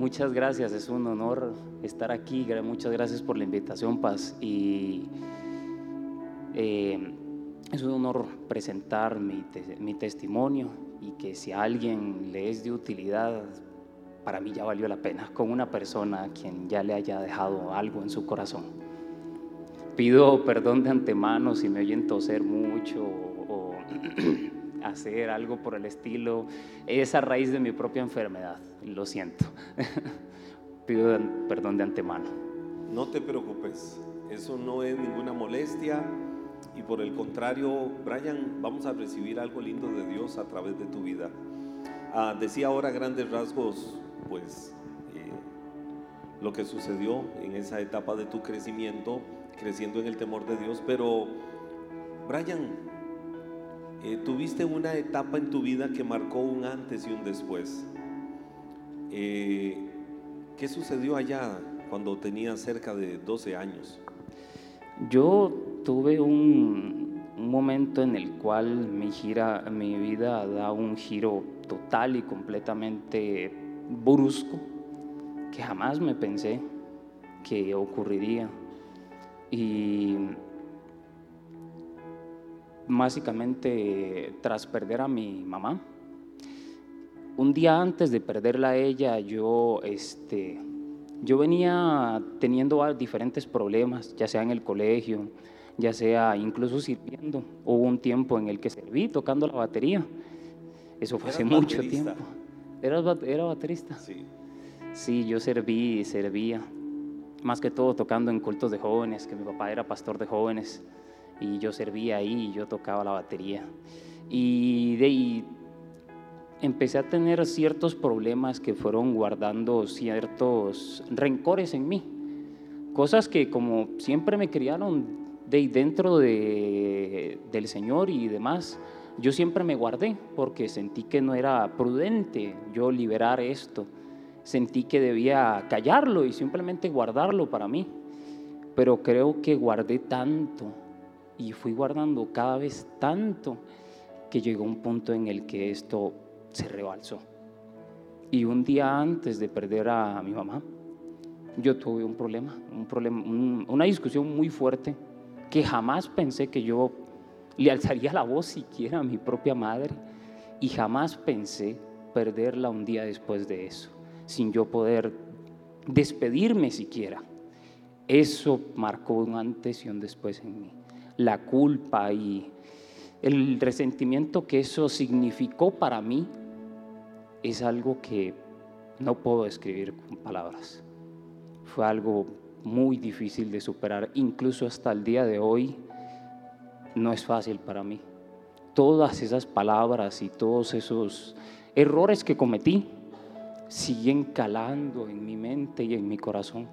Muchas gracias, es un honor estar aquí. Muchas gracias por la invitación, Paz. Y eh, es un honor presentar mi, mi, testimonio y que si a alguien le es de utilidad, para mí ya valió la pena, con una persona a quien ya le haya dejado algo en su corazón. Pido perdón de antemano si me oyen toser mucho o hacer algo por el estilo. Es a raíz de mi propia enfermedad, lo siento. Pido perdón de antemano. No te preocupes, eso no es ninguna molestia y por el contrario, Brian, vamos a recibir algo lindo de Dios a través de tu vida. Ah, decía ahora grandes rasgos, pues, eh, lo que sucedió en esa etapa de tu crecimiento, creciendo en el temor de Dios, pero, Brian, eh, tuviste una etapa en tu vida que marcó un antes y un después. Eh, ¿Qué sucedió allá cuando tenía cerca de 12 años? Yo tuve un, momento en el cual mi, mi vida da un giro total y completamente brusco que jamás me pensé que ocurriría. Y básicamente tras perder a mi mamá. Un día antes de perderla a ella, yo, este, yo venía teniendo diferentes problemas, ya sea en el colegio, ya sea incluso sirviendo. Hubo un tiempo en el que serví tocando la batería. Eso fue hace mucho tiempo. ¿Era, ¿Era baterista? Sí. Sí, yo serví y servía. Más que todo tocando en cultos de jóvenes, que mi papá era pastor de jóvenes y yo servía ahí y yo tocaba la batería. Y de ahí empecé a tener ciertos problemas que fueron guardando ciertos rencores en mí. Cosas que como siempre me criaron de dentro de, del Señor y demás, yo siempre me guardé porque sentí que no era prudente yo liberar esto. Sentí que debía callarlo y simplemente guardarlo para mí. Pero creo que guardé tanto y fui guardando cada vez tanto que llegó un punto en el que esto se rebalsó. Y un día antes de perder a mi mamá, yo tuve un problema, un problema una discusión muy fuerte que jamás pensé que yo le alzaría la voz siquiera a mi propia madre y jamás pensé perderla un día después de eso, sin yo poder despedirme siquiera. Eso marcó un antes y un después en mí la culpa y el resentimiento que eso significó para mí es algo que no puedo describir con palabras. Fue algo muy difícil de superar, incluso hasta el día de hoy no es fácil para mí. Todas esas palabras y todos esos errores que cometí siguen calando en mi mente y en mi corazón.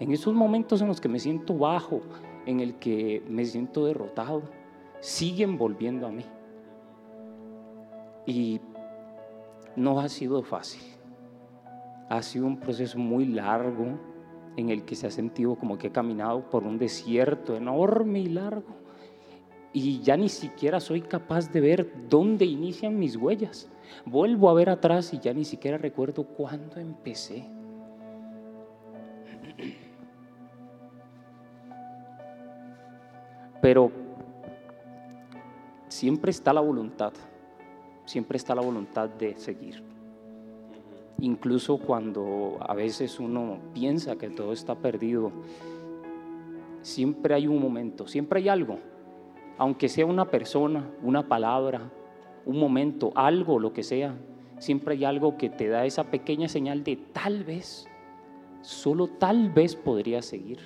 En esos momentos en los que me siento bajo, en el que me siento derrotado, siguen volviendo a mí. Y no ha sido fácil. Ha sido un proceso muy largo en el que se ha sentido como que he caminado por un desierto enorme y largo. Y ya ni siquiera soy capaz de ver dónde inician mis huellas. Vuelvo a ver atrás y ya ni siquiera recuerdo cuándo empecé. Pero siempre está la voluntad, siempre está la voluntad de seguir. Incluso cuando a veces uno piensa que todo está perdido, siempre hay un momento, siempre hay algo, aunque sea una persona, una palabra, un momento, algo, lo que sea, siempre hay algo que te da esa pequeña señal de tal vez, solo tal vez podría seguir.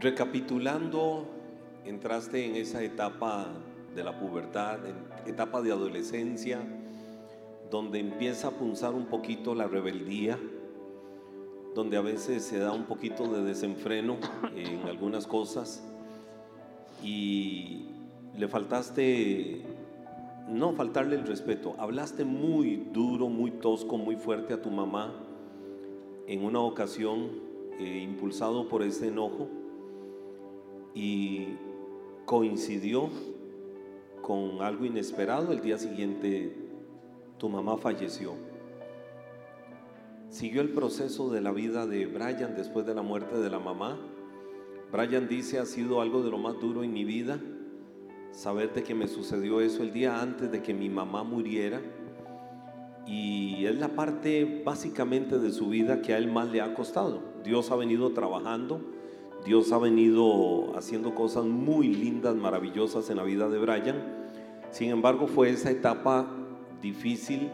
Recapitulando, entraste en esa etapa de la pubertad, etapa de adolescencia, donde empieza a punzar un poquito la rebeldía, donde a veces se da un poquito de desenfreno en algunas cosas y le faltaste, no faltarle el respeto, hablaste muy duro, muy tosco, muy fuerte a tu mamá en una ocasión eh, impulsado por ese enojo y coincidió con algo inesperado. El día siguiente tu mamá falleció. Siguió el proceso de la vida de Brian después de la muerte de la mamá. Brian dice, ha sido algo de lo más duro en mi vida, saber de que me sucedió eso el día antes de que mi mamá muriera. Y es la parte básicamente de su vida que a él más le ha costado. Dios ha venido trabajando, Dios ha venido haciendo cosas muy lindas, maravillosas en la vida de Brian. Sin embargo, fue esa etapa difícil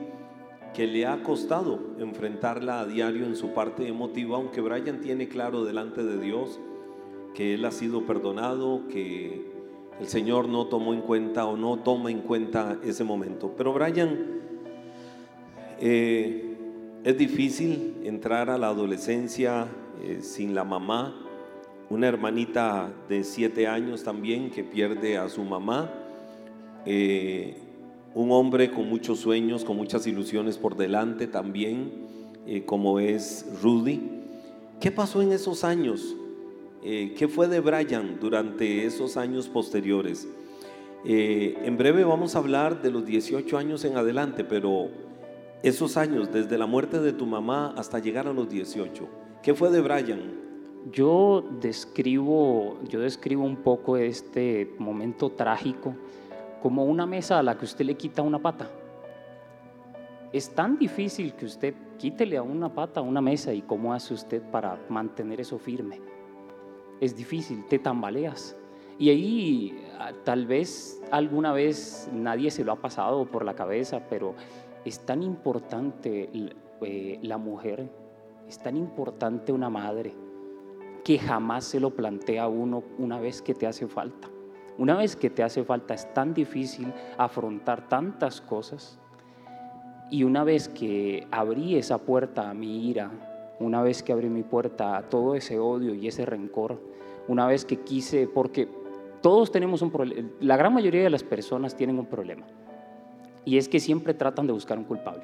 que le ha costado enfrentarla a diario en su parte emotiva, aunque Brian tiene claro delante de Dios que él ha sido perdonado, que el Señor no tomó en cuenta o no toma en cuenta ese momento. Pero Brian, eh, es difícil entrar a la adolescencia eh, sin la mamá, una hermanita de siete años también que pierde a su mamá. Eh, un hombre con muchos sueños, con muchas ilusiones por delante también, eh, como es Rudy. ¿Qué pasó en esos años? Eh, ¿Qué fue de Brian durante esos años posteriores? En breve vamos a hablar de los 18 años en adelante, pero esos años, desde la muerte de tu mamá hasta llegar a los 18, ¿qué fue de Brian? Yo describo, yo describo un poco este momento trágico como una mesa a la que usted le quita una pata. Es tan difícil que usted quítele a una pata a una mesa y cómo hace usted para mantener eso firme. Es difícil, te tambaleas. Y ahí ah, tal vez alguna vez nadie se lo ha pasado por la cabeza, pero es tan importante eh, la mujer, es tan importante una madre, que jamás se lo plantea uno una vez que te hace falta. Una vez que te hace falta es tan difícil afrontar tantas cosas. Y una vez que abrí esa puerta a mi ira, una vez que abrí mi puerta a todo ese odio y ese rencor, una vez que quise, porque todos tenemos un problema, la gran mayoría de las personas tienen un problema. Y es que siempre tratan de buscar un culpable.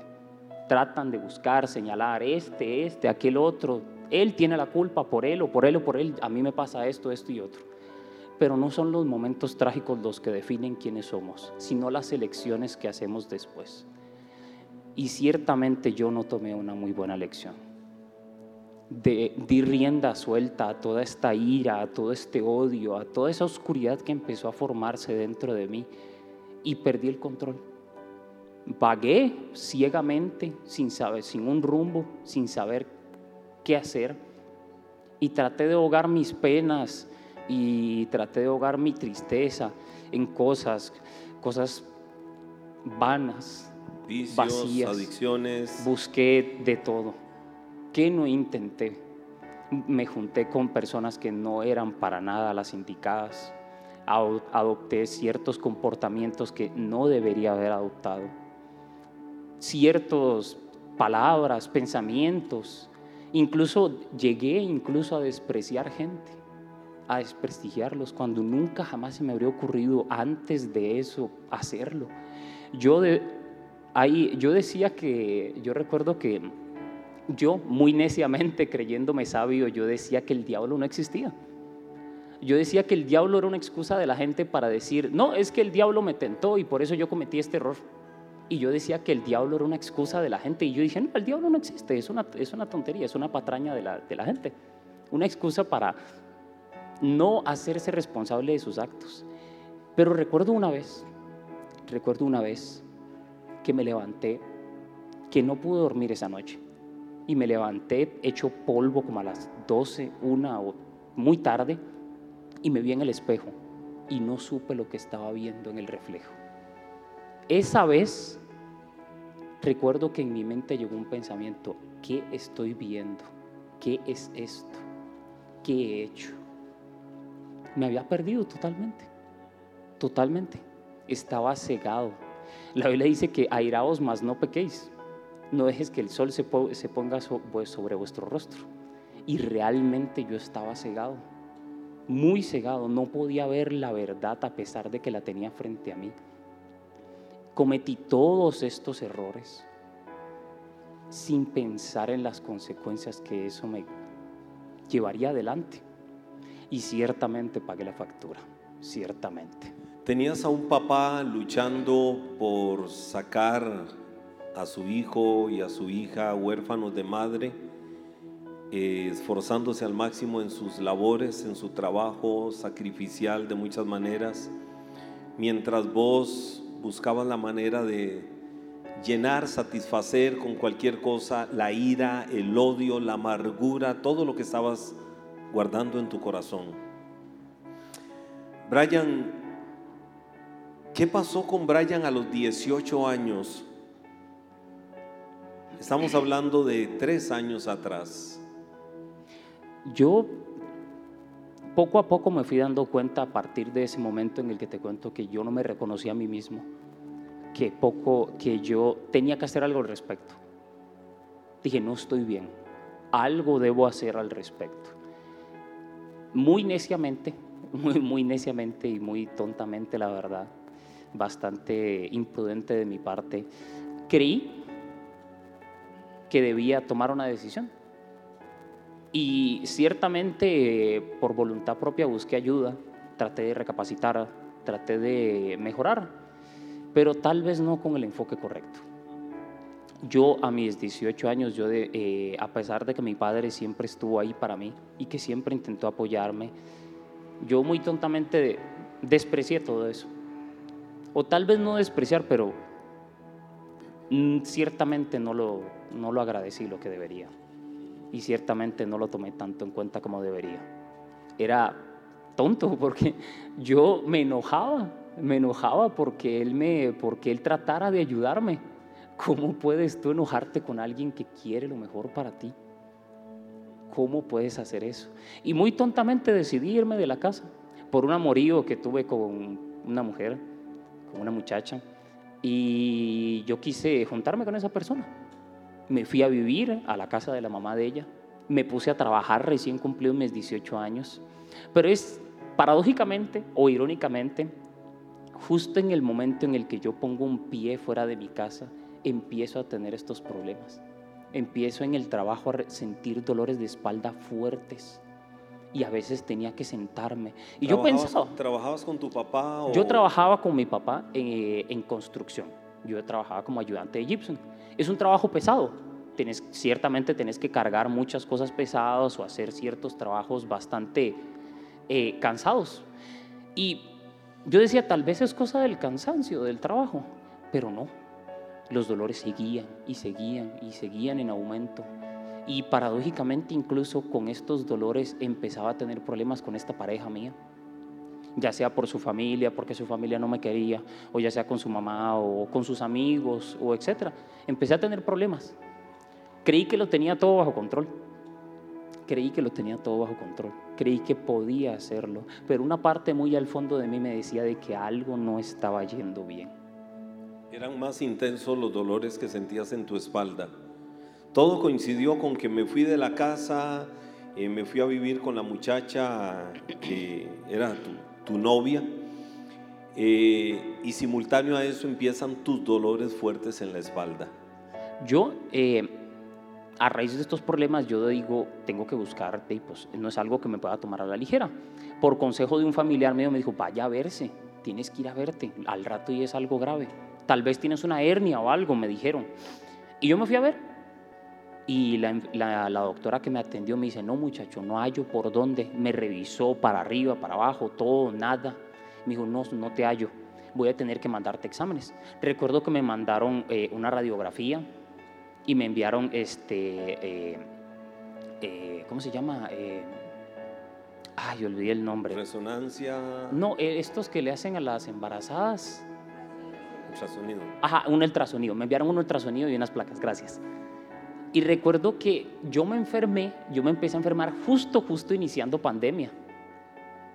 Tratan de buscar, señalar, este, este, aquel otro. Él tiene la culpa por él o por él o por él. A mí me pasa esto, esto y otro pero no son los momentos trágicos los que definen quiénes somos, sino las elecciones que hacemos después. Y ciertamente yo no tomé una muy buena lección. De, di rienda suelta a toda esta ira, a todo este odio, a toda esa oscuridad que empezó a formarse dentro de mí y perdí el control. Vagué ciegamente, sin saber, sin un rumbo, sin saber qué hacer y traté de ahogar mis penas y traté de ahogar mi tristeza en cosas, cosas vanas, Vicios, vacías. adicciones. Busqué de todo. ¿Qué no intenté? Me junté con personas que no eran para nada las indicadas. Ado- Adopté ciertos comportamientos que no debería haber adoptado. Ciertas palabras, pensamientos. Incluso llegué incluso a despreciar gente a desprestigiarlos cuando nunca jamás se me habría ocurrido antes de eso hacerlo. Yo, ahí, yo decía que, yo recuerdo que yo muy neciamente creyéndome sabio, yo decía que el diablo no existía. Yo decía que el diablo era una excusa de la gente para decir, no, es que el diablo me tentó y por eso yo cometí este error. Y yo decía que el diablo era una excusa de la gente. Y yo dije, no, el diablo no existe, es una, es una tontería, es una patraña de la, de la gente. Una excusa para no hacerse responsable de sus actos. Pero recuerdo una vez, recuerdo una vez que me levanté, que no pude dormir esa noche. Y me levanté hecho polvo como a las 12, una o muy tarde, y me vi en el espejo y no supe lo que estaba viendo en el reflejo. Esa vez recuerdo que en mi mente llegó un pensamiento, ¿qué estoy viendo? ¿Qué es esto? ¿Qué he hecho? me había perdido totalmente, totalmente. Estaba cegado. La Biblia dice que airaos más no pequéis. No dejes que el sol se, po- se ponga so- sobre vuestro rostro. Y realmente yo estaba cegado, muy cegado. No podía ver la verdad a pesar de que la tenía frente a mí. Cometí todos estos errores sin pensar en las consecuencias que eso me llevaría adelante. Y ciertamente pagué la factura, ciertamente. Tenías a un papá luchando por sacar a su hijo y a su hija huérfanos de madre, eh, esforzándose al máximo en sus labores, en su trabajo sacrificial de muchas maneras, mientras vos buscabas la manera de llenar, satisfacer con cualquier cosa la ira, el odio, la amargura, todo lo que estabas guardando en tu corazón. Brian, ¿qué pasó con Brian a los 18 años? Estamos hablando de tres años atrás. Yo poco a poco me fui dando cuenta a partir de ese momento en el que te cuento que yo no me reconocía a mí mismo, que poco, que yo tenía que hacer algo al respecto. Dije, no estoy bien, algo debo hacer al respecto. Muy neciamente, muy, muy neciamente y muy tontamente, la verdad, bastante imprudente de mi parte, creí que debía tomar una decisión. Y ciertamente por voluntad propia busqué ayuda, traté de recapacitar, traté de mejorar, pero tal vez no con el enfoque correcto. Yo a mis 18 años, yo eh, a pesar de que mi padre siempre estuvo ahí para mí y que siempre intentó apoyarme, yo muy tontamente desprecié todo eso. O tal vez no despreciar, pero mm, ciertamente no lo, no lo agradecí lo que debería. Y ciertamente no lo tomé tanto en cuenta como debería. Era tonto porque yo me enojaba, me enojaba porque él, me, porque él tratara de ayudarme. ¿Cómo puedes tú enojarte con alguien que quiere lo mejor para ti? ¿Cómo puedes hacer eso? Y muy tontamente decidí irme de la casa por un amorío que tuve con una mujer, con una muchacha, y yo quise juntarme con esa persona me fui a vivir a la casa de la mamá de ella, me puse a trabajar recién cumplido mis 18 años, pero es paradójicamente o irónicamente, justo en el momento en el que yo pongo un pie fuera de mi casa, empiezo a tener estos problemas. Empiezo en el trabajo a sentir dolores de espalda fuertes y a veces tenía que sentarme. Y yo pensaba... ¿Trabajabas con tu papá? Yo trabajaba con mi papá en, en construcción. Yo trabajaba como ayudante de Gibson. Es un trabajo pesado. Tienes, ciertamente tenés que cargar muchas cosas pesadas o hacer ciertos trabajos bastante eh, cansados. Y yo decía, tal vez es cosa del cansancio, del trabajo, pero no. Los dolores seguían y seguían y seguían en aumento. Y paradójicamente incluso con estos dolores empezaba a tener problemas con esta pareja mía ya sea por su familia, porque su familia no me quería, o ya sea con su mamá o con sus amigos, o etcétera. Empecé a tener problemas. Creí que lo tenía todo bajo control. Creí que lo tenía todo bajo control. Creí que podía hacerlo. Pero una parte muy al fondo de mí me decía de que algo no estaba yendo bien. Eran más intensos los dolores que sentías en tu espalda. Todo coincidió con que me fui de la casa, eh, me fui a vivir con la muchacha que era tu, tu novia, eh, y simultáneo a eso empiezan tus dolores fuertes en la espalda. Yo, eh, a raíz de estos problemas, yo digo, tengo que buscarte y pues no es algo que me pueda tomar a la ligera. Por consejo de un familiar mío me dijo, vaya a verse, tienes que ir a verte, al rato y es algo grave. Tal vez tienes una hernia o algo, me dijeron. Y yo me fui a ver. Y la, la, doctora que me atendió me dice, no muchacho, no hallo por dónde. Me revisó para arriba, para abajo, todo, nada. Me dijo, no, no te hallo. Voy a tener que mandarte exámenes. Recuerdo que me mandaron eh, una radiografía y me enviaron este, eh, eh, ¿cómo se llama? ay, olvidé el nombre. Resonancia. No, estos que le hacen a las embarazadas. Ultrasonido. Ajá, un ultrasonido. Me enviaron un ultrasonido y unas placas, gracias. Y recuerdo que yo me enfermé, yo me empecé a enfermar justo, justo iniciando pandemia.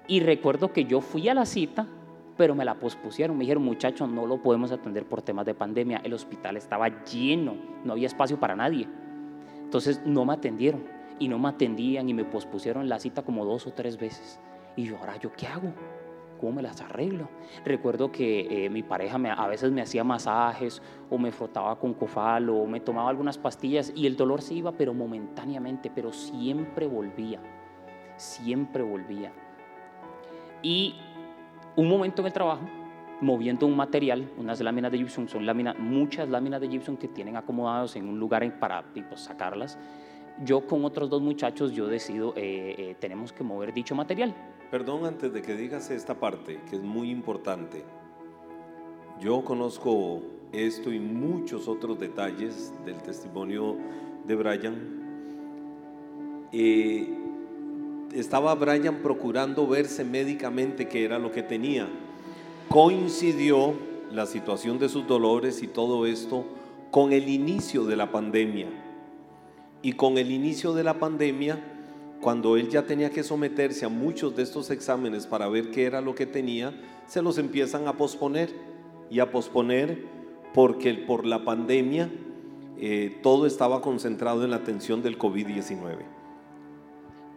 Y recuerdo que yo fui a la cita, pero me la pospusieron. Me dijeron, muchachos, no lo podemos atender por temas de pandemia. El hospital estaba lleno, no había espacio para nadie. Entonces no me atendieron y no me atendían y me pospusieron la cita como dos o tres veces. Y yo, ahora, ¿yo qué hago? ¿Cómo me las arreglo? Recuerdo que eh, mi pareja a veces me hacía masajes o me frotaba con cofal o me tomaba algunas pastillas y el dolor se iba, pero momentáneamente, pero siempre volvía, siempre volvía. Y un momento en el trabajo, moviendo un material, unas láminas de gypsum, son láminas, muchas láminas de gypsum que tienen acomodados en un lugar para tipo, sacarlas. Yo con otros dos muchachos, yo decido, eh, eh, tenemos que mover dicho material. Perdón antes de que digas esta parte, que es muy importante. Yo conozco esto y muchos otros detalles del testimonio de Brian. Eh, estaba Brian procurando verse médicamente qué era lo que tenía. Coincidió la situación de sus dolores y todo esto con el inicio de la pandemia. Y con el inicio de la pandemia, cuando él ya tenía que someterse a muchos de estos exámenes para ver qué era lo que tenía, se los empiezan a posponer y a posponer porque por la pandemia eh, todo estaba concentrado en la atención del COVID-19.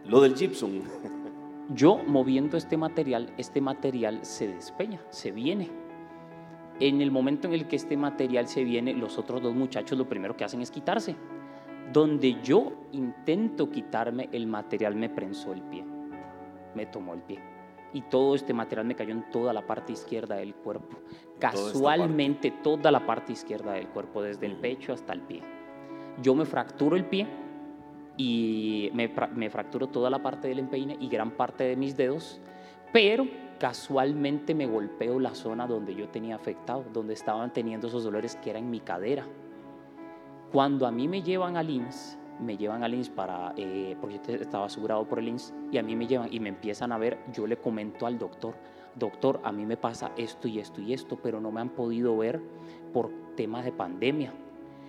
Lo del gypsum. Yo moviendo este material, este material se despeña, se viene. En el momento en el que este material se viene, los otros dos muchachos lo primero que hacen es quitarse. Donde yo intento quitarme, el material me prensó el pie, me tomó el pie y todo este material me cayó en toda la parte izquierda del cuerpo. Casualmente toda la parte izquierda del cuerpo, desde el pecho hasta el pie. Yo me fracturo el pie y me, me fracturo toda la parte del empeine y gran parte de mis dedos, pero casualmente me golpeo la zona donde yo tenía afectado, donde estaban teniendo esos dolores que era en mi cadera. Cuando a mí me llevan al IMSS, me llevan al INS para, eh, porque estaba asegurado por el INS, y a mí me llevan y me empiezan a ver, yo le comento al doctor, doctor, a mí me pasa esto y esto y esto, pero no me han podido ver por temas de pandemia.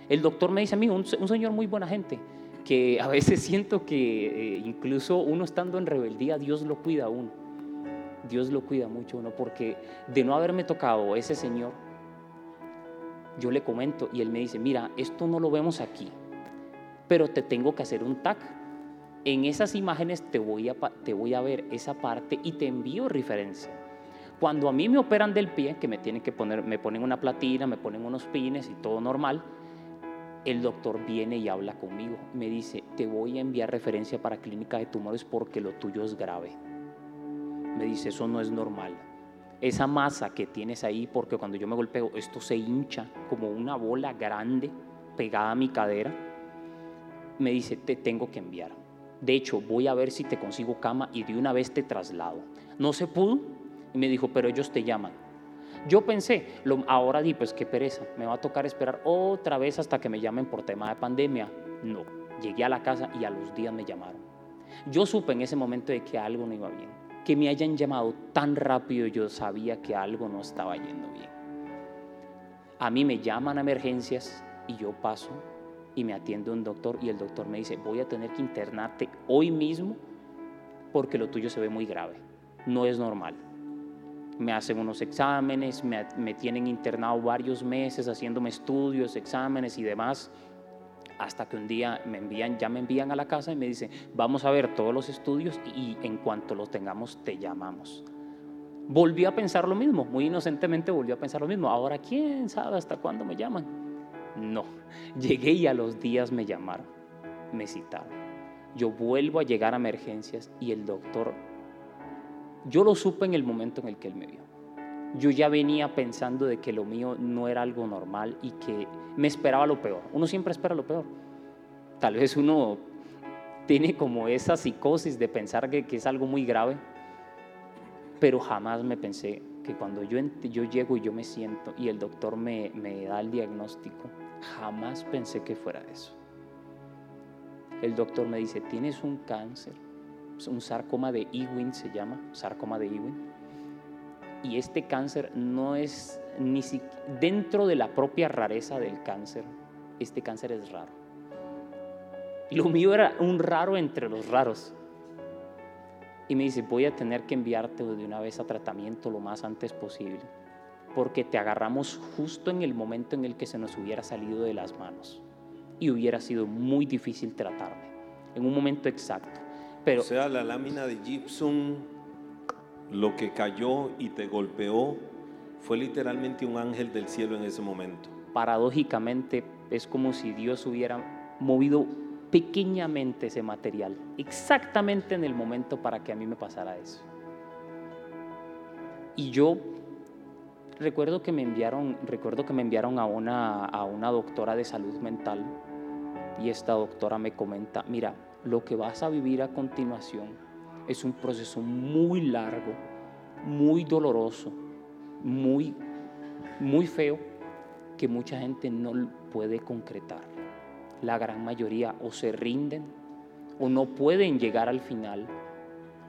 El doctor me dice a mí, un, señor muy buena gente, que a veces siento que eh, incluso uno estando en rebeldía, Dios lo cuida a uno. Dios lo cuida mucho uno, porque de no haberme tocado ese señor, yo le comento y él me dice, mira, esto no lo vemos aquí, pero te tengo que hacer un tag. En esas imágenes te voy a, te voy a ver esa parte y te envío referencia. Cuando a mí me operan del pie, que me tienen que poner, me ponen una platina, me ponen unos pines y todo normal, el doctor viene y habla conmigo. Me dice, te voy a enviar referencia para clínica de tumores porque lo tuyo es grave. Me dice, eso no es normal. Esa masa que tienes ahí, porque cuando yo me golpeo, esto se hincha como una bola grande pegada a mi cadera me dice, te tengo que enviar. De hecho, voy a ver si te consigo cama y de una vez te traslado. No se pudo y me dijo, pero ellos te llaman. Yo pensé, lo, ahora di, pues qué pereza, me va a tocar esperar otra vez hasta que me llamen por tema de pandemia. No, llegué a la casa y a los días me llamaron. Yo supe en ese momento de que algo no iba bien. Que me hayan llamado tan rápido, yo sabía que algo no estaba yendo bien. A mí me llaman a emergencias y yo paso y me atiende un doctor y el doctor me dice, voy a tener que internarte hoy mismo porque lo tuyo se ve muy grave, no es normal. Me hacen unos exámenes, me, me tienen internado varios meses haciéndome estudios, exámenes y demás, hasta que un día me envían, ya me envían a la casa y me dicen, vamos a ver todos los estudios y en cuanto los tengamos te llamamos. Volví a pensar lo mismo, muy inocentemente volví a pensar lo mismo. Ahora, ¿quién sabe hasta cuándo me llaman? No, llegué y a los días me llamaron, me citaron. Yo vuelvo a llegar a emergencias y el doctor, yo lo supe en el momento en el que él me vio. Yo ya venía pensando de que lo mío no era algo normal y que me esperaba lo peor. Uno siempre espera lo peor. Tal vez uno tiene como esa psicosis de pensar que, es algo muy grave, pero jamás me pensé que cuando yo, yo llego y yo me siento y el doctor me, me da el diagnóstico, jamás pensé que fuera eso. El doctor me dice, tienes un cáncer, un sarcoma de Ewing se llama, sarcoma de Ewing. Y este cáncer no es ni siquiera, dentro de la propia rareza del cáncer, este cáncer es raro. Lo mío era un raro entre los raros y me dice, voy a tener que enviarte de una vez a tratamiento lo más antes posible, porque te agarramos justo en el momento en el que se nos hubiera salido de las manos y hubiera sido muy difícil tratarme, en un momento exacto. Pero, o sea, la lámina de gypsum, lo que cayó y te golpeó, fue literalmente un ángel del cielo en ese momento. Paradójicamente, es como si Dios hubiera movido pequeñamente ese material, exactamente en el momento para que a mí me pasara eso. Y yo recuerdo que me enviaron, recuerdo que me enviaron a una, a una doctora de salud mental y esta doctora me comenta, mira, lo que vas a vivir a continuación es un proceso muy largo, muy doloroso, muy, muy feo, que mucha gente no puede concretar. La gran mayoría o se rinden o no pueden llegar al final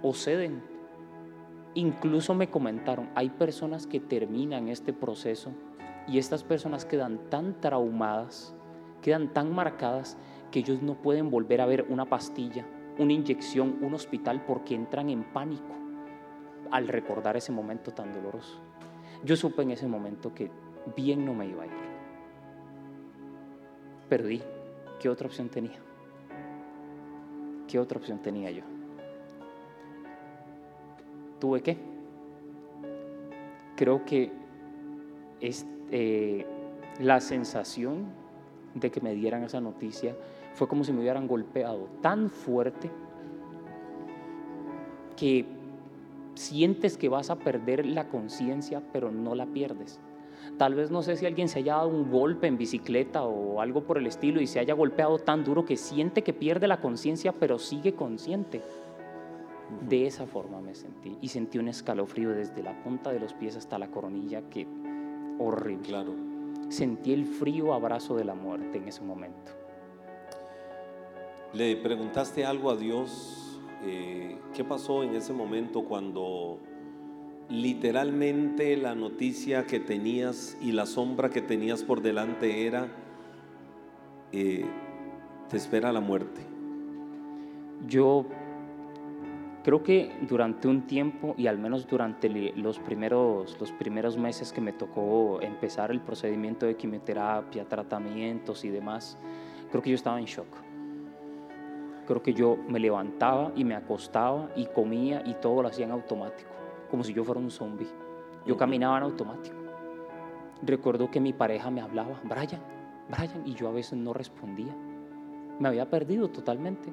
o ceden. Incluso me comentaron, hay personas que terminan este proceso y estas personas quedan tan traumadas, quedan tan marcadas que ellos no pueden volver a ver una pastilla, una inyección, un hospital porque entran en pánico al recordar ese momento tan doloroso. Yo supe en ese momento que bien no me iba a ir. Perdí. ¿Qué otra opción tenía? ¿Qué otra opción tenía yo? ¿Tuve qué? Creo que es, eh, la sensación de que me dieran esa noticia fue como si me hubieran golpeado tan fuerte que sientes que vas a perder la conciencia, pero no la pierdes. Tal vez no sé si alguien se haya dado un golpe en bicicleta o algo por el estilo y se haya golpeado tan duro que siente que pierde la conciencia, pero sigue consciente. De esa forma me sentí y sentí un escalofrío desde la punta de los pies hasta la coronilla que horrible. Claro. Sentí el frío abrazo de la muerte en ese momento. ¿Le preguntaste algo a Dios? Eh, ¿Qué pasó en ese momento cuando literalmente la noticia que tenías y la sombra que tenías por delante era, eh, te espera la muerte? Yo creo que durante un tiempo y al menos durante los primeros, los primeros meses que me tocó empezar el procedimiento de quimioterapia, tratamientos y demás, creo que yo estaba en shock. Creo que yo me levantaba y me acostaba y comía y todo lo hacía en automático como si yo fuera un zombie. Yo caminaba en automático. Recuerdo que mi pareja me hablaba, Brian, Brian, y yo a veces no respondía. Me había perdido totalmente.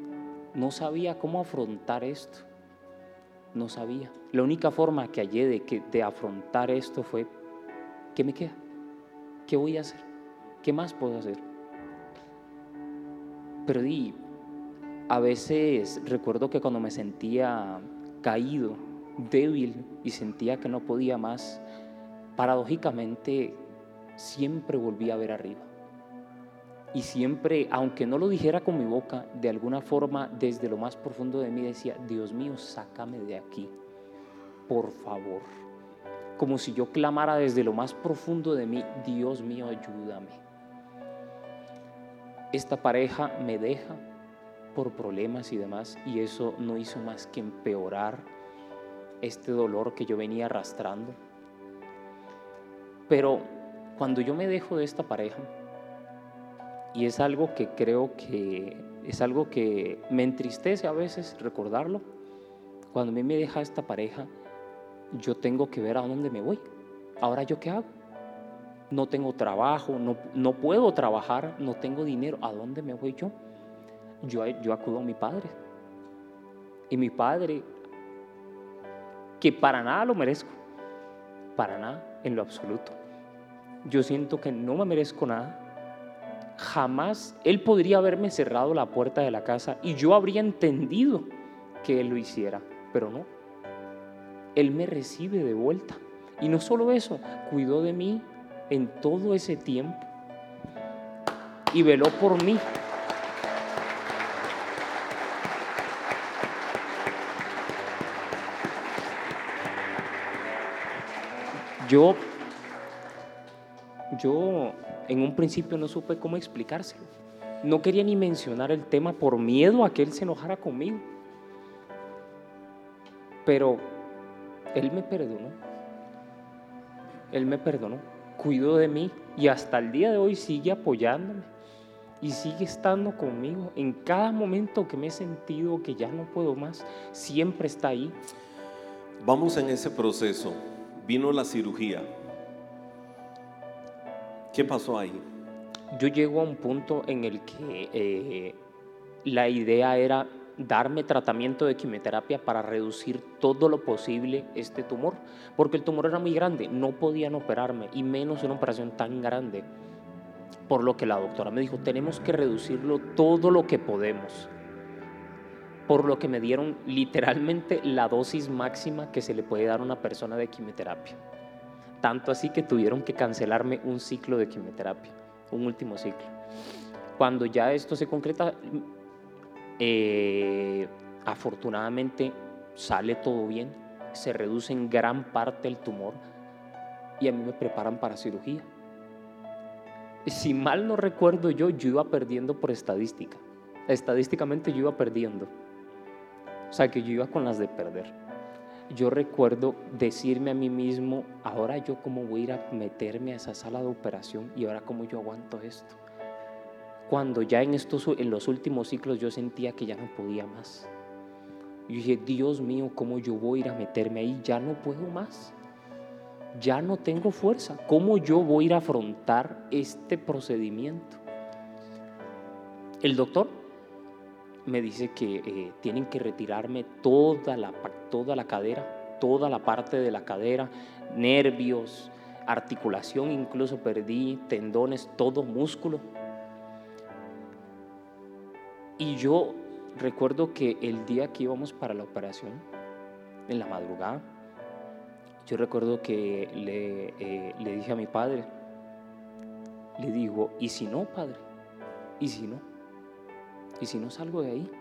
No sabía cómo afrontar esto. No sabía. La única forma que hallé de, que, de afrontar esto fue, ¿qué me queda? ¿Qué voy a hacer? ¿Qué más puedo hacer? Perdí. A veces recuerdo que cuando me sentía caído, débil y sentía que no podía más, paradójicamente siempre volví a ver arriba. Y siempre, aunque no lo dijera con mi boca, de alguna forma desde lo más profundo de mí decía, Dios mío, sácame de aquí, por favor. Como si yo clamara desde lo más profundo de mí, Dios mío, ayúdame. Esta pareja me deja por problemas y demás, y eso no hizo más que empeorar este dolor que yo venía arrastrando. Pero cuando yo me dejo de esta pareja, y es algo que creo que es algo que me entristece a veces recordarlo, cuando a mí me deja esta pareja, yo tengo que ver a dónde me voy. Ahora yo qué hago? No tengo trabajo, no, no puedo trabajar, no tengo dinero. ¿A dónde me voy yo? Yo, acudo a mi padre. Y mi padre que para nada lo merezco, para nada, en lo absoluto. Yo siento que no me merezco nada. Jamás Él podría haberme cerrado la puerta de la casa y yo habría entendido que Él lo hiciera, pero no. Él me recibe de vuelta. Y no solo eso, cuidó de mí en todo ese tiempo y veló por mí. Yo, yo en un principio no supe cómo explicárselo. No quería ni mencionar el tema por miedo a que él se enojara conmigo. Pero él me perdonó. Él me perdonó, cuidó de mí y hasta el día de hoy sigue apoyándome y sigue estando conmigo. En cada momento que me he sentido que ya no puedo más, siempre está ahí. Vamos en ese proceso vino la cirugía. ¿Qué pasó ahí? Yo llego a un punto en el que eh, la idea era darme tratamiento de quimioterapia para reducir todo lo posible este tumor, porque el tumor era muy grande, no podían operarme y menos una operación tan grande. Por lo que la doctora me dijo, tenemos que reducirlo todo lo que podemos. Por lo que me dieron literalmente la dosis máxima que se le puede dar a una persona de quimioterapia. Tanto así que tuvieron que cancelarme un ciclo de quimioterapia, un último ciclo. Cuando ya esto se concreta, eh, afortunadamente sale todo bien, se reduce en gran parte el tumor y a mí me preparan para cirugía. Si mal no recuerdo yo, yo iba perdiendo por estadística. Estadísticamente yo iba perdiendo. O sea que yo iba con las de perder. Yo recuerdo decirme a mí mismo, ahora yo cómo voy a ir a meterme a esa sala de operación y ahora cómo yo aguanto esto cuando ya en, estos, en los últimos ciclos yo sentía que ya no podía más. Yo dije, Dios mío, ¿cómo yo voy a ir a meterme ahí? Ya no puedo más. Ya no tengo fuerza. ¿Cómo yo voy a ir a afrontar este procedimiento? El doctor me dice que eh, tienen que retirarme toda la, toda la cadera, toda la parte de la cadera, nervios, articulación, incluso perdí tendones, todo músculo y yo recuerdo que el día que íbamos para la operación, en la madrugada, yo recuerdo que le, eh, le dije a mi padre, le digo, ¿y si no, padre? ¿Y si no? ¿Y si no salgo de ahí?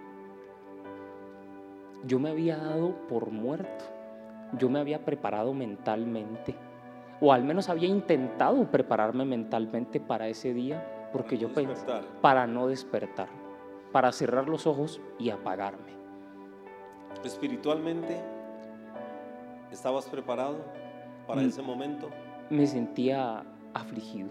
Yo me había dado por muerto, yo me había preparado mentalmente, o al menos había intentado prepararme mentalmente para ese día, porque yo pensé, para no despertar para cerrar los ojos y apagarme. Espiritualmente, ¿estabas preparado para ese momento? Me sentía afligido.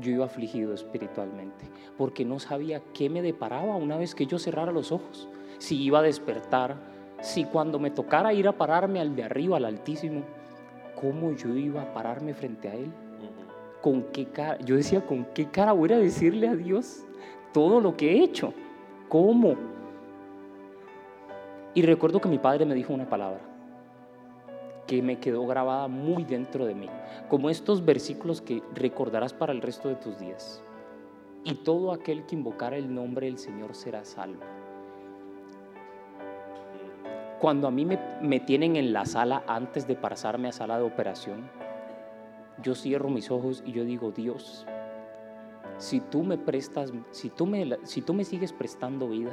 Yo iba afligido espiritualmente porque no sabía qué me deparaba una vez que yo cerrara los ojos. Si iba a despertar, si cuando me tocara ir a pararme al de arriba, al Altísimo, ¿cómo yo iba a pararme frente a Él? ¿Con qué cara? Yo decía, ¿con qué cara voy a decirle a Dios todo lo que he hecho. ¿Cómo? Y recuerdo que mi padre me dijo una palabra que me quedó grabada muy dentro de mí, como estos versículos que recordarás para el resto de tus días. Y todo aquel que invocara el nombre del Señor será salvo. Cuando a mí me, tienen en la sala antes de pasarme a sala de operación, yo cierro mis ojos y yo digo, Dios, si tú me prestas, si tú me, si tú me sigues prestando vida,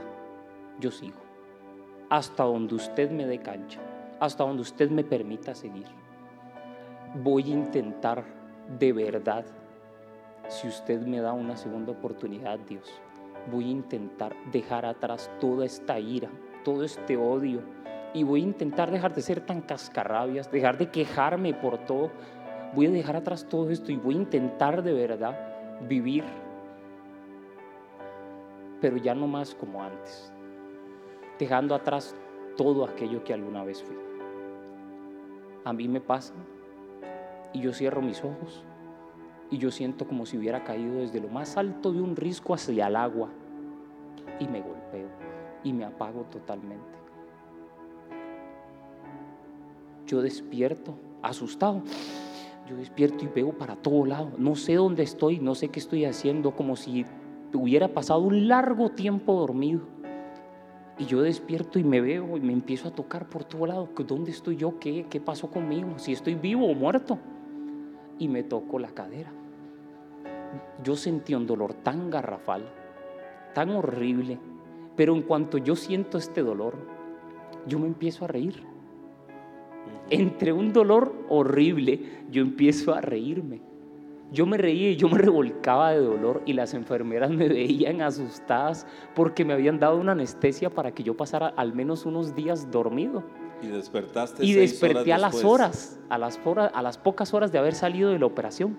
yo sigo. Hasta donde usted me dé cancha, hasta donde usted me permita seguir. Voy a intentar de verdad, si usted me da una segunda oportunidad, Dios, voy a intentar dejar atrás toda esta ira, todo este odio, y voy a intentar dejar de ser tan cascarrabias, dejar de quejarme por todo. Voy a dejar atrás todo esto y voy a intentar de verdad vivir, pero ya no más como antes, dejando atrás todo aquello que alguna vez fui. A mí me pasa y yo cierro mis ojos y yo siento como si hubiera caído desde lo más alto de un risco hacia el agua y me golpeo y me apago totalmente. Yo despierto asustado yo despierto y veo para todo lado. No sé dónde estoy, no sé qué estoy haciendo, como si hubiera pasado un largo tiempo dormido. Y yo despierto y me veo y me empiezo a tocar por todo lado. ¿Dónde estoy yo? ¿Qué, qué pasó conmigo? Si estoy vivo o muerto. Y me toco la cadera. Yo sentí un dolor tan garrafal, tan horrible. Pero en cuanto yo siento este dolor, yo me empiezo a reír entre un dolor horrible, yo empiezo a reírme. Yo me reía y yo me revolcaba de dolor y las enfermeras me veían asustadas porque me habían dado una anestesia para que yo pasara al menos unos días dormido. Y despertaste. Y desperté a las horas, a las, horas, a las pocas horas de haber salido de la operación.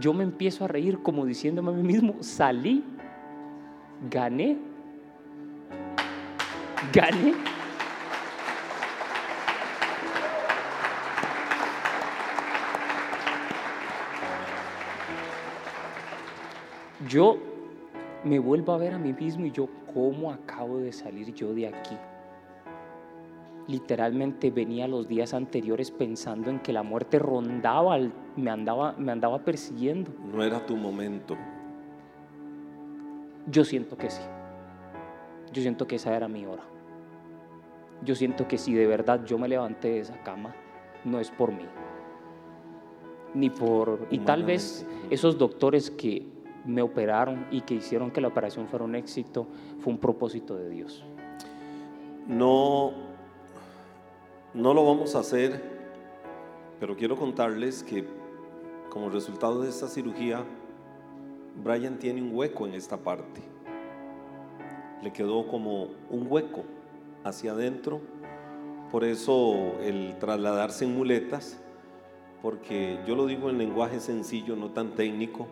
Yo me empiezo a reír como diciéndome a mí mismo, salí, gané, gané. Yo me vuelvo a ver a mí mismo y yo, ¿cómo acabo de salir yo de aquí? Literalmente venía los días anteriores pensando en que la muerte rondaba, me andaba, me andaba persiguiendo. No era tu momento. Yo siento que sí. Yo siento que esa era mi hora. Yo siento que si de verdad yo me levanté de esa cama, no es por mí. Ni por... Y tal vez esos doctores que me operaron y que hicieron que la operación fuera un éxito, fue un propósito de Dios. No, no lo vamos a hacer, pero quiero contarles que como resultado de esta cirugía, Brian tiene un hueco en esta parte. Le quedó como un hueco hacia adentro. Por eso el trasladarse en muletas, porque yo lo digo en lenguaje sencillo, no tan técnico,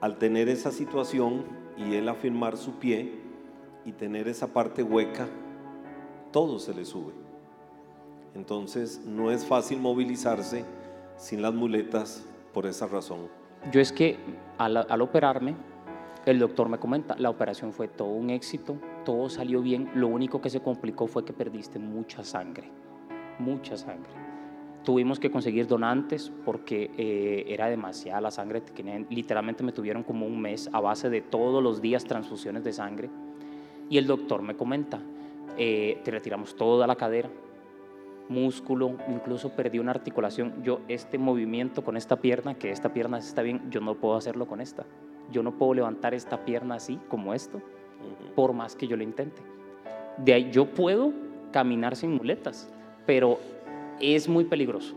al tener esa situación y él afirmar su pie y tener esa parte hueca, todo se le sube. Entonces no es fácil movilizarse sin las muletas por esa razón. Yo es que al, al operarme, el doctor me comenta, la operación fue todo un éxito, todo salió bien, lo único que se complicó fue que perdiste mucha sangre, mucha sangre tuvimos que conseguir donantes porque eh, era demasiada la sangre. Literalmente me tuvieron como un mes a base de todos los días transfusiones de sangre. Y el doctor me comenta, eh, te retiramos toda la cadera, músculo, incluso perdí una articulación. Yo este movimiento con esta pierna, que esta pierna está bien, yo no puedo hacerlo con esta. Yo no puedo levantar esta pierna así como esto, por más que yo lo intente. De ahí yo puedo caminar sin muletas, pero es muy peligroso.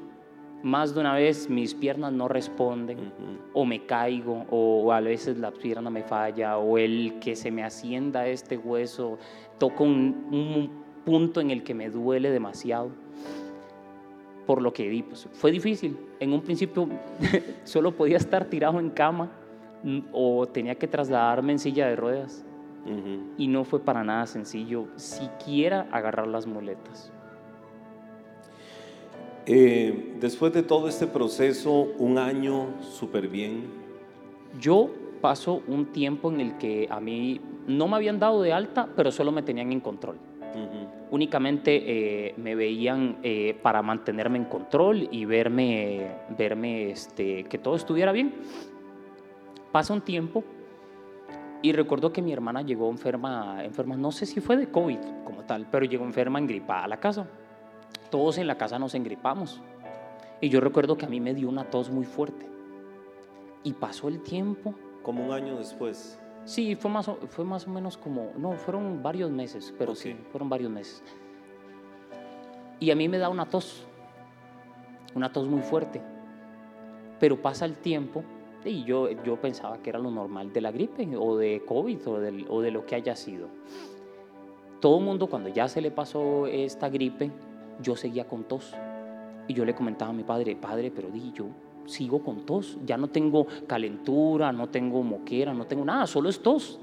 Más de una vez mis piernas no responden o me caigo o a veces la pierna me falla o el que se me ascienda este hueso, toco un, punto en el que me duele demasiado. Por lo que di, pues, fue difícil. En un principio solo podía estar tirado en cama o tenía que trasladarme en silla de ruedas. Y no fue para nada sencillo siquiera agarrar las muletas. Eh, después de todo este proceso, un año súper bien. Yo paso un tiempo en el que a mí no me habían dado de alta, pero solo me tenían en control. Únicamente eh, me veían eh, para mantenerme en control y verme, verme este, que todo estuviera bien. Pasa un tiempo y recuerdo que mi hermana llegó enferma, enferma, no sé si fue de COVID como tal, pero llegó enferma, engripada a la casa todos en la casa nos engripamos. Y yo recuerdo que a mí me dio una tos muy fuerte. Y pasó el tiempo. Como un año después. Sí, fue más, o, fue más o menos como, no, fueron varios meses, pero sí, fueron varios meses. Y a mí me da una tos, una tos muy fuerte. Pero pasa el tiempo y yo, yo pensaba que era lo normal de la gripe o de COVID o de, o de lo que haya sido. Todo el mundo cuando ya se le pasó esta gripe, yo seguía con tos. Y yo le comentaba a mi padre, padre, pero di, yo sigo con tos, ya no tengo calentura, no tengo moquera, no tengo nada, solo es tos.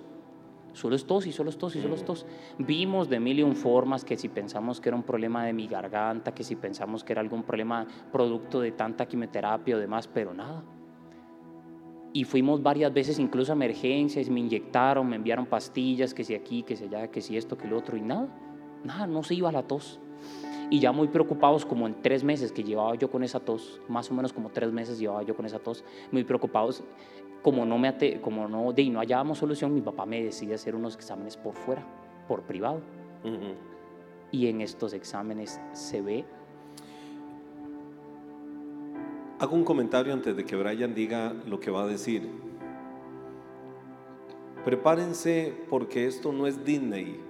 Solo es tos y solo es tos y solo es tos. Vimos de mil y un formas que si pensamos que era un problema de mi garganta, que si pensamos que era algún problema producto de tanta quimioterapia o demás, pero nada. Y fuimos varias veces incluso a emergencias, me inyectaron, me enviaron pastillas, que si aquí, que si allá, que si esto, que lo otro, y nada, nada, no se iba la tos. Y ya muy preocupados, como en tres meses que llevaba yo con esa tos, más o menos como tres meses llevaba yo con esa tos, muy preocupados, como no, me como no, de, no hallábamos solución, mi papá me decide hacer unos exámenes por fuera, por privado. Y en estos exámenes se ve... Hago un comentario antes de que Brian diga lo que va a decir. Prepárense porque esto no es Disney.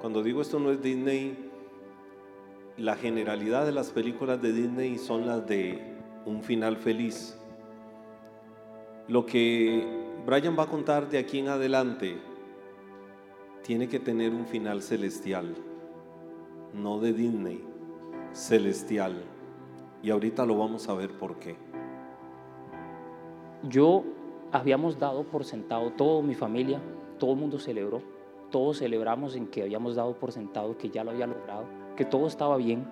Cuando digo esto no es Disney, la generalidad de las películas de Disney son las de un final feliz. Lo que Brian va a contar de aquí en adelante tiene que tener un final celestial, no de Disney, celestial. Y ahorita lo vamos a ver por qué. Yo habíamos dado por sentado, toda mi familia, todo el mundo celebró, todos celebramos en que habíamos dado por sentado que ya lo había logrado que todo estaba bien,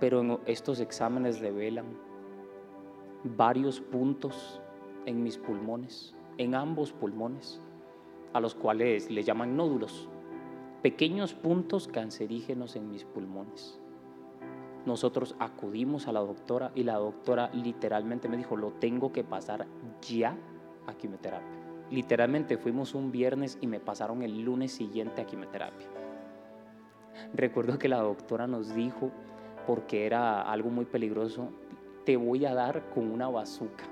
pero estos exámenes revelan varios puntos en mis pulmones, en ambos pulmones, a los cuales le llaman nódulos, pequeños puntos cancerígenos en mis pulmones. Nosotros acudimos a la doctora y la doctora literalmente me dijo, lo tengo que pasar ya a quimioterapia. Literalmente fuimos un viernes y me pasaron el lunes siguiente a quimioterapia. Recuerdo que la doctora nos dijo, porque era algo muy peligroso, te voy a dar con una bazuca,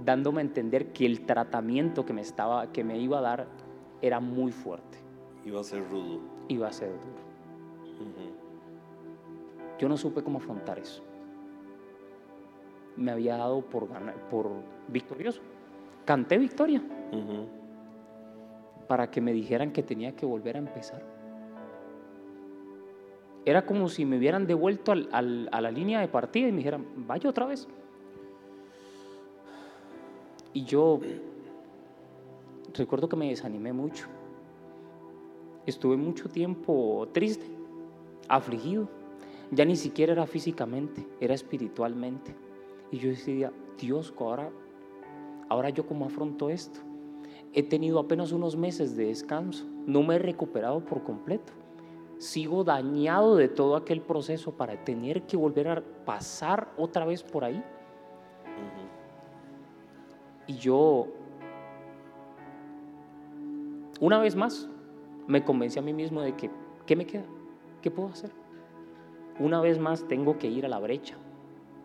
dándome a entender que el tratamiento que me, estaba, que me iba a dar era muy fuerte. Iba a ser rudo. Iba a ser duro. Yo no supe cómo afrontar eso. Me había dado por, por victorioso. Canté victoria. Para que me dijeran que tenía que volver a empezar. Era como si me hubieran devuelto a la línea de partida y me dijeran, vaya otra vez. Y yo recuerdo que me desanimé mucho. Estuve mucho tiempo triste, afligido. Ya ni siquiera era físicamente, era espiritualmente. Y yo decía, Dios, ahora, ahora yo cómo afronto esto. He tenido apenas unos meses de descanso, no me he recuperado por completo. Sigo dañado de todo aquel proceso para tener que volver a pasar otra vez por ahí. Y yo, una vez más, me convencí a mí mismo de que, ¿qué me queda? ¿Qué puedo hacer? Una vez más tengo que ir a la brecha.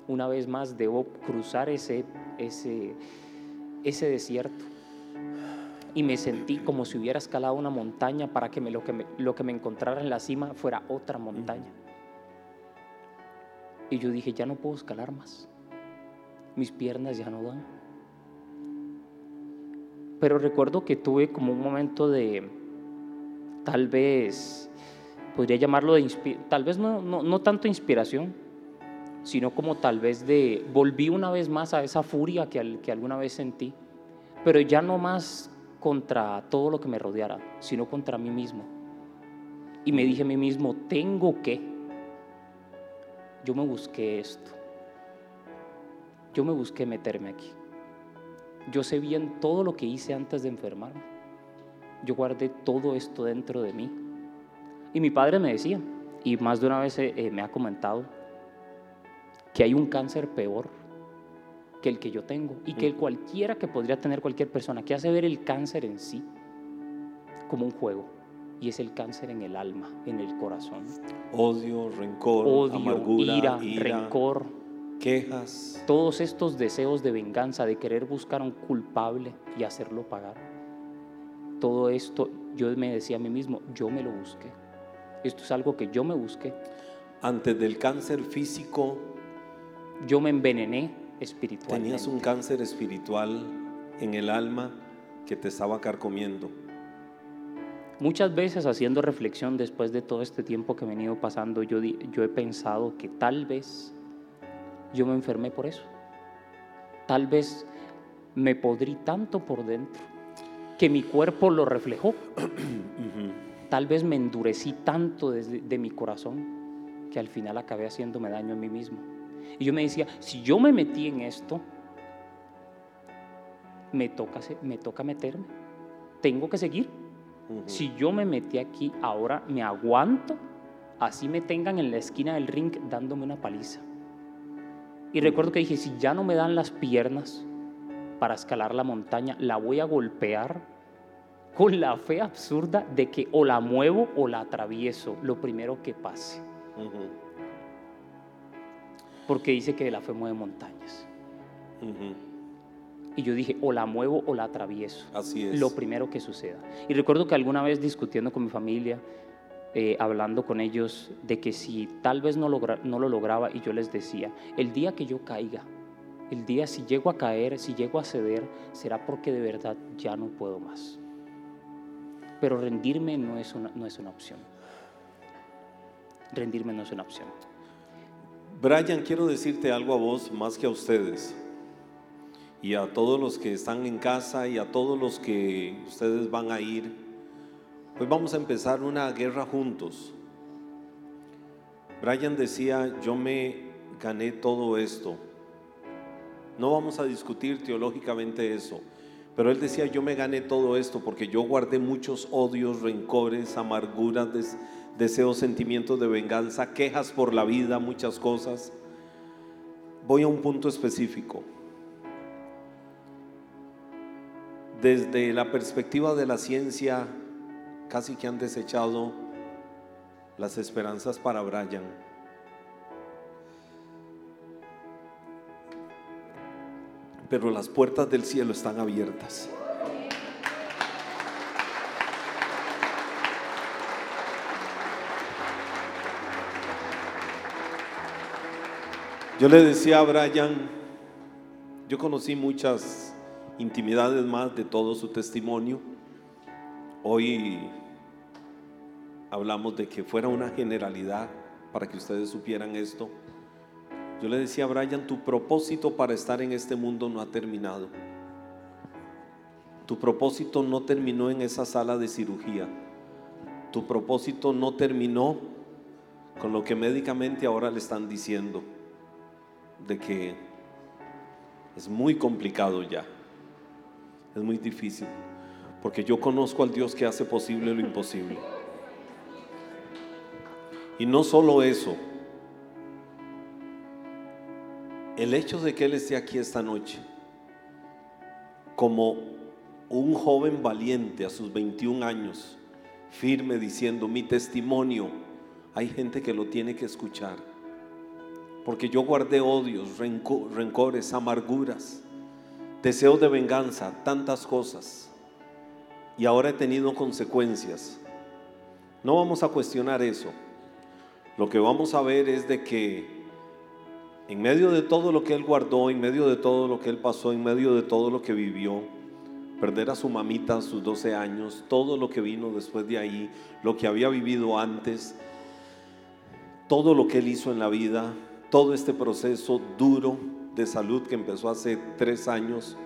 Una vez más debo cruzar ese, ese, ese desierto. Y me sentí como si hubiera escalado una montaña para que, me, lo, que me, lo que me encontrara en la cima fuera otra montaña. Y yo dije, ya no puedo escalar más. Mis piernas ya no dan. Pero recuerdo que tuve como un momento de, tal vez, podría llamarlo de, tal vez no, no, tanto inspiración, sino como tal vez de, volví una vez más a esa furia que, que alguna vez sentí, pero ya no más contra todo lo que me rodeara, sino contra mí mismo. Y me dije a mí mismo, tengo que. Yo me busqué esto. Yo me busqué meterme aquí. Yo sé bien todo lo que hice antes de enfermarme. Yo guardé todo esto dentro de mí. Y mi padre me decía, y más de una vez eh, eh, me ha comentado, que hay un cáncer peor que el que yo tengo y que el cualquiera que podría tener cualquier persona, que hace ver el cáncer en sí como un juego. Y es el cáncer en el alma, en el corazón. Odio, rencor, amargura, ira, rencor, quejas. Todos estos deseos de venganza, de querer buscar a un culpable y hacerlo pagar. Todo esto yo me decía a mí mismo, yo me lo busqué. Esto es algo que yo me busqué. Antes del cáncer físico, yo me envenené Tenías un cáncer espiritual en el alma que te estaba carcomiendo. Muchas veces haciendo reflexión después de todo este tiempo que he venido pasando, yo, yo he pensado que tal vez yo me enfermé por eso. Tal vez me podrí tanto por dentro que mi cuerpo lo reflejó. Tal vez me endurecí tanto desde de mi corazón que al final acabé haciéndome daño a mí mismo. Y yo me decía, si yo me metí en esto, me toca, me toca meterme. Tengo que seguir. Si yo me metí aquí, ahora me aguanto, así me tengan en la esquina del ring dándome una paliza. Y recuerdo que dije, si ya no me dan las piernas para escalar la montaña, la voy a golpear con la fe absurda de que o la muevo o la atravieso, lo primero que pase. Porque dice que la fe mueve montañas. Y yo dije, o la muevo o la atravieso. Así es. Lo primero que suceda. Y recuerdo que alguna vez discutiendo con mi familia, eh, hablando con ellos de que si tal vez no, no lo lograba y yo les decía, el día que yo caiga, el día si llego a caer, si llego a ceder, será porque de verdad ya no puedo más. Pero rendirme no es una, no es una opción. Rendirme no es una opción. Brian, quiero decirte algo a vos más que a ustedes y a todos los que están en casa y a todos los que ustedes van a ir Hoy vamos a empezar una guerra juntos. Brian decía, yo me gané todo esto. No vamos a discutir teológicamente eso, Pero él decía, yo me gané todo esto porque yo guardé muchos odios, rencores, amarguras, des- deseos, sentimientos de venganza, quejas por la vida, muchas cosas. Voy a un punto específico. Desde la perspectiva de la ciencia, casi que han desechado las esperanzas para Brian. Pero las puertas del cielo están abiertas. Yo le decía a Brian, yo conocí muchas intimidades más de todo su testimonio. Hoy hablamos de que fuera una generalidad para que ustedes supieran esto. Yo le decía a Brian, tu propósito para estar en este mundo no ha terminado. Tu propósito no terminó en esa sala de cirugía. Tu propósito no terminó con lo que médicamente ahora le están diciendo, de que es muy complicado ya, es muy difícil, porque yo conozco al Dios que hace posible lo imposible. Y no solo eso, el hecho de que Él esté aquí esta noche, como un joven valiente a sus 21 años, firme diciendo, mi testimonio, hay gente que lo tiene que escuchar, porque yo guardé odios, renco- rencores, amarguras, deseos de venganza, tantas cosas, y ahora he tenido consecuencias. No vamos a cuestionar eso. Lo que vamos a ver es de que en medio de todo lo que él guardó, en medio de todo lo que él pasó, en medio de todo lo que vivió, perder a su mamita a sus 12 años, todo lo que vino después de ahí, lo que había vivido antes, todo lo que él hizo en la vida, todo este proceso duro de salud que empezó hace tres años.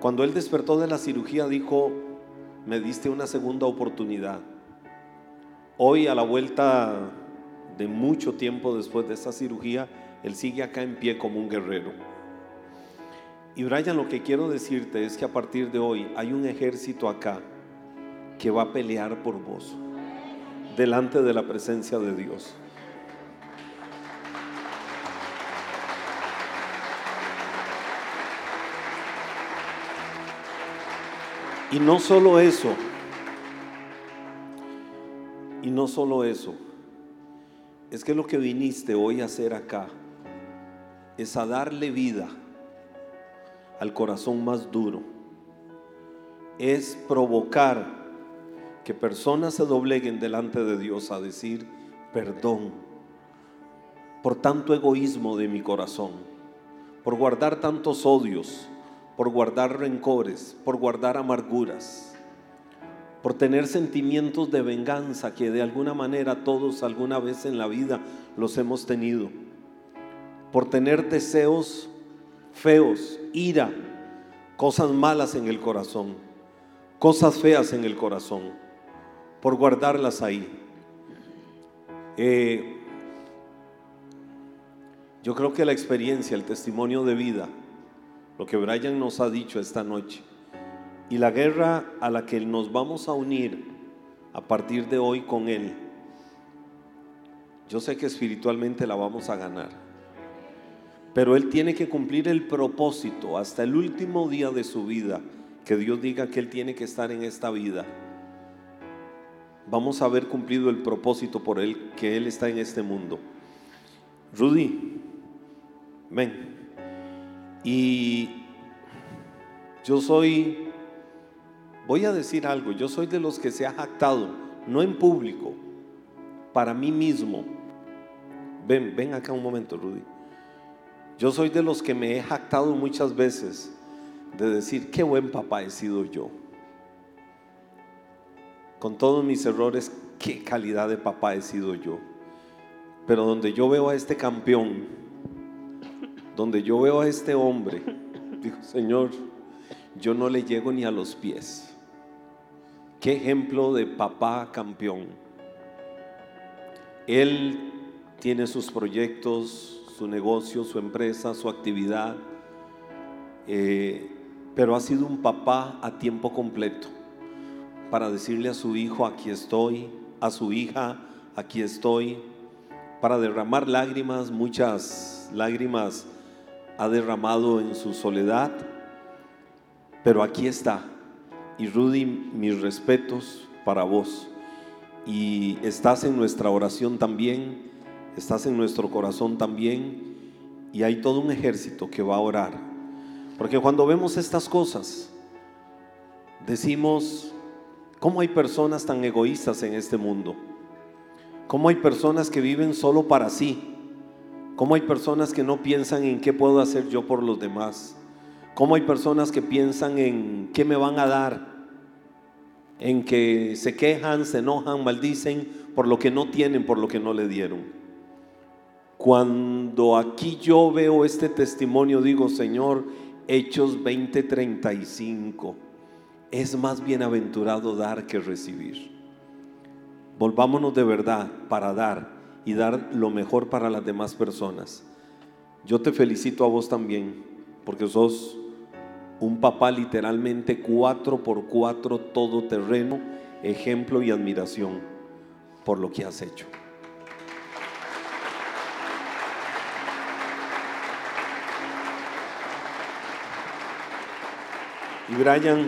Cuando él despertó de la cirugía dijo, me diste una segunda oportunidad. Hoy a la vuelta de mucho tiempo después de esa cirugía, él sigue acá en pie como un guerrero. Y Brian, lo que quiero decirte es que a partir de hoy hay un ejército acá que va a pelear por vos delante de la presencia de Dios. Y no solo eso, y no solo eso, es que lo que viniste hoy a hacer acá es a darle vida al corazón más duro, es provocar que personas se dobleguen delante de Dios a decir perdón por tanto egoísmo de mi corazón, por guardar tantos odios, por guardar rencores, por guardar amarguras, por tener sentimientos de venganza que de alguna manera todos alguna vez en la vida los hemos tenido, por tener deseos feos, ira, cosas malas en el corazón, cosas feas en el corazón, por guardarlas ahí. Eh, yo creo que la experiencia, el testimonio de vida, lo que Brian nos ha dicho esta noche, y la guerra a la que nos vamos a unir a partir de hoy con Él, yo sé que espiritualmente la vamos a ganar. Pero Él tiene que cumplir el propósito hasta el último día de su vida, que Dios diga que Él tiene que estar en esta vida. Vamos a haber cumplido el propósito por Él, que Él está en este mundo. Rudy, ven. Y yo soy, voy a decir algo, yo soy de los que se ha jactado, no en público, para mí mismo. Ven, ven acá un momento, Rudy. Yo soy de los que me he jactado muchas veces de decir, qué buen papá he sido yo. Con todos mis errores, qué calidad de papá he sido yo. Pero donde yo veo a este campeón, donde yo veo a este hombre, digo, Señor, yo no le llego ni a los pies. Qué ejemplo de papá campeón. Él tiene sus proyectos, su negocio, su empresa, su actividad. Eh, pero ha sido un papá a tiempo completo para decirle a su hijo, aquí estoy, a su hija, aquí estoy, para derramar lágrimas, muchas lágrimas ha derramado en su soledad, pero aquí está. Y Rudy, mis respetos para vos. Y estás en nuestra oración también, estás en nuestro corazón también, y hay todo un ejército que va a orar. Porque cuando vemos estas cosas, decimos, ¿cómo hay personas tan egoístas en este mundo? ¿Cómo hay personas que viven solo para sí? ¿Cómo hay personas que no piensan en qué puedo hacer yo por los demás? ¿Cómo hay personas que piensan en qué me van a dar? En que se quejan, se enojan, maldicen por lo que no tienen, por lo que no le dieron. Cuando aquí yo veo este testimonio, digo, Señor, Hechos 20:35, es más bienaventurado dar que recibir. Volvámonos de verdad para dar y dar lo mejor para las demás personas. Yo te felicito a vos también, porque sos un papá literalmente cuatro por cuatro, terreno, ejemplo y admiración por lo que has hecho. Y Brian,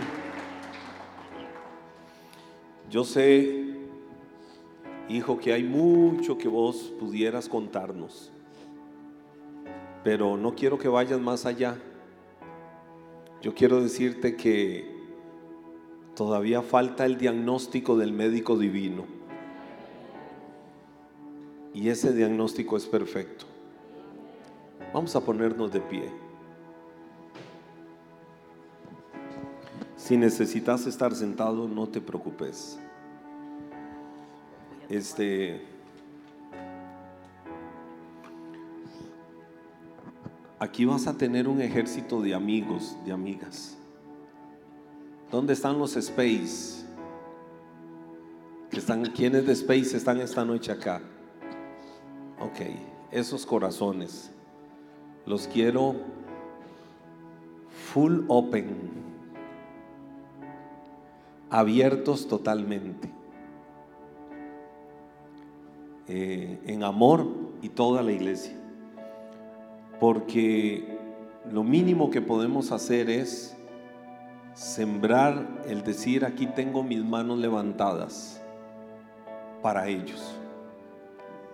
yo sé hijo, que hay mucho que vos pudieras contarnos, pero no quiero que vayas más allá. Yo quiero decirte que todavía falta el diagnóstico del médico divino. Y ese diagnóstico es perfecto. Vamos a ponernos de pie. Si necesitas estar sentado, no te preocupes. Este. Aquí vas a tener un ejército de amigos, de amigas. ¿Dónde están los Space? Están, ¿Quiénes de Space están esta noche acá? Ok, esos corazones los quiero full open, abiertos totalmente. Eh, en amor y toda la iglesia. Porque lo mínimo que podemos hacer es sembrar el decir, aquí tengo mis manos levantadas para ellos.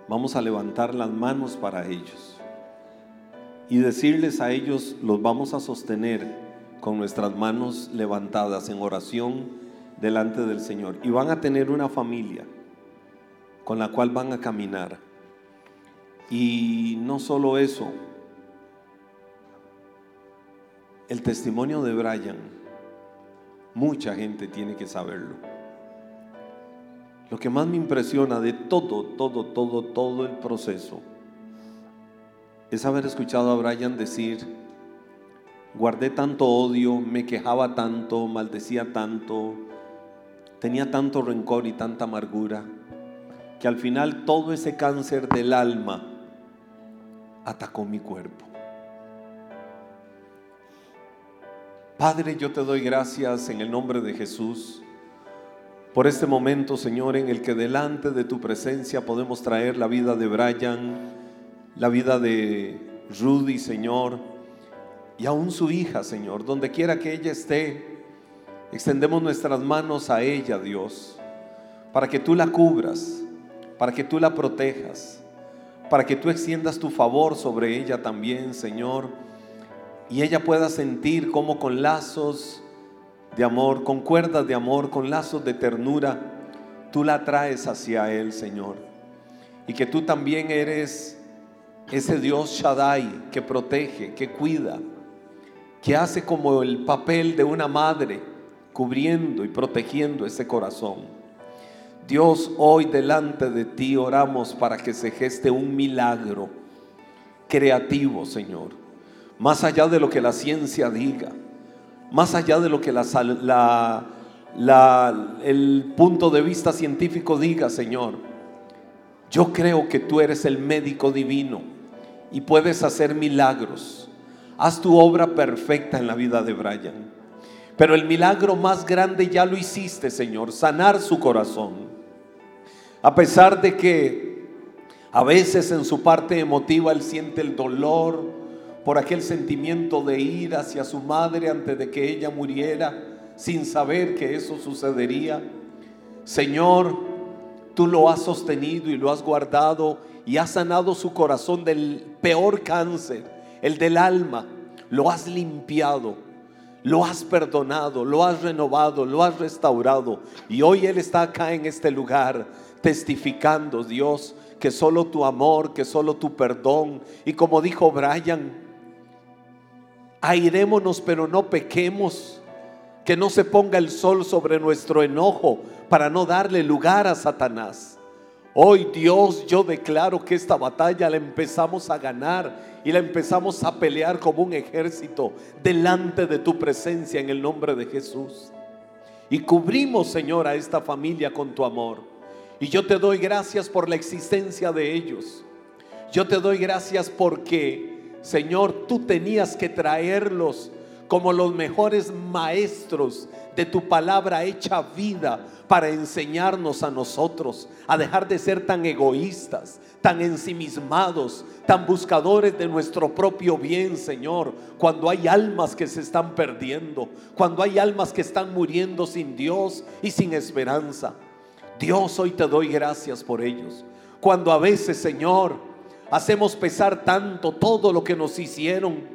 Vamos a levantar las manos para ellos. Y decirles a ellos, los vamos a sostener con nuestras manos levantadas en oración delante del Señor. Y van a tener una familia con la cual van a caminar. Y no solo eso, el testimonio de Brian, mucha gente tiene que saberlo. Lo que más me impresiona de todo, todo, todo, todo el proceso es haber escuchado a Brian decir, guardé tanto odio, me quejaba tanto, maldecía tanto, tenía tanto rencor y tanta amargura que al final todo ese cáncer del alma atacó mi cuerpo. Padre, yo te doy gracias en el nombre de Jesús por este momento, Señor, en el que delante de tu presencia podemos traer la vida de Brian, la vida de Rudy, Señor, y aún su hija, Señor, donde quiera que ella esté, extendemos nuestras manos a ella, Dios, para que tú la cubras, para que tú la protejas, para que tú extiendas tu favor sobre ella también, Señor, y ella pueda sentir como con lazos de amor, con cuerdas de amor, con lazos de ternura, tú la traes hacia Él, Señor. Y que tú también eres ese Dios Shaddai que protege, que cuida, que hace como el papel de una madre cubriendo y protegiendo ese corazón. Dios, hoy delante de ti oramos para que se geste un milagro creativo, Señor. Más allá de lo que la ciencia diga, más allá de lo que el punto de vista científico diga, Señor. Yo creo que tú eres el médico divino y puedes hacer milagros. Haz tu obra perfecta en la vida de Brian. Pero el milagro más grande ya lo hiciste, Señor, sanar su corazón. A pesar de que a veces en su parte emotiva él siente el dolor por aquel sentimiento de ir hacia su madre antes de que ella muriera, sin saber que eso sucedería. Señor, tú lo has sostenido y lo has guardado y has sanado su corazón del peor cáncer, el del alma. Lo has limpiado, lo has perdonado, lo has renovado, lo has restaurado. Y hoy Él está acá en este lugar testificando, Dios, que solo tu amor, que solo tu perdón. Y como dijo Brian, airémonos pero no pequemos. Que no se ponga el sol sobre nuestro enojo para no darle lugar a Satanás. Hoy Dios, yo declaro que esta batalla la empezamos a ganar y la empezamos a pelear como un ejército delante de tu presencia en el nombre de Jesús. Y cubrimos, Señor, a esta familia con tu amor. Y yo te doy gracias por la existencia de ellos. Yo te doy gracias porque, Señor, tú tenías que traerlos como los mejores maestros de tu palabra hecha vida para enseñarnos a nosotros a dejar de ser tan egoístas, tan ensimismados, tan buscadores de nuestro propio bien, Señor, cuando hay almas que se están perdiendo, cuando hay almas que están muriendo sin Dios y sin esperanza. Dios, hoy te doy gracias por ellos. Cuando a veces, Señor, hacemos pesar tanto todo lo que nos hicieron,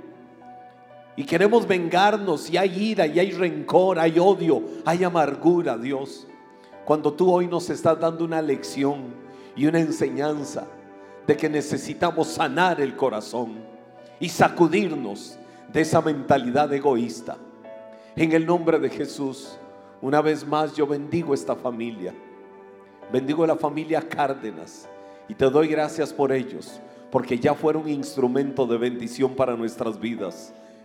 y queremos vengarnos y hay ira y hay rencor, hay odio, hay amargura, Dios. Cuando tú hoy nos estás dando una lección y una enseñanza de que necesitamos sanar el corazón y sacudirnos de esa mentalidad egoísta. En el nombre de Jesús, una vez más yo bendigo esta familia. Bendigo la familia Cárdenas y te doy gracias por ellos, porque ya fueron instrumento de bendición para nuestras vidas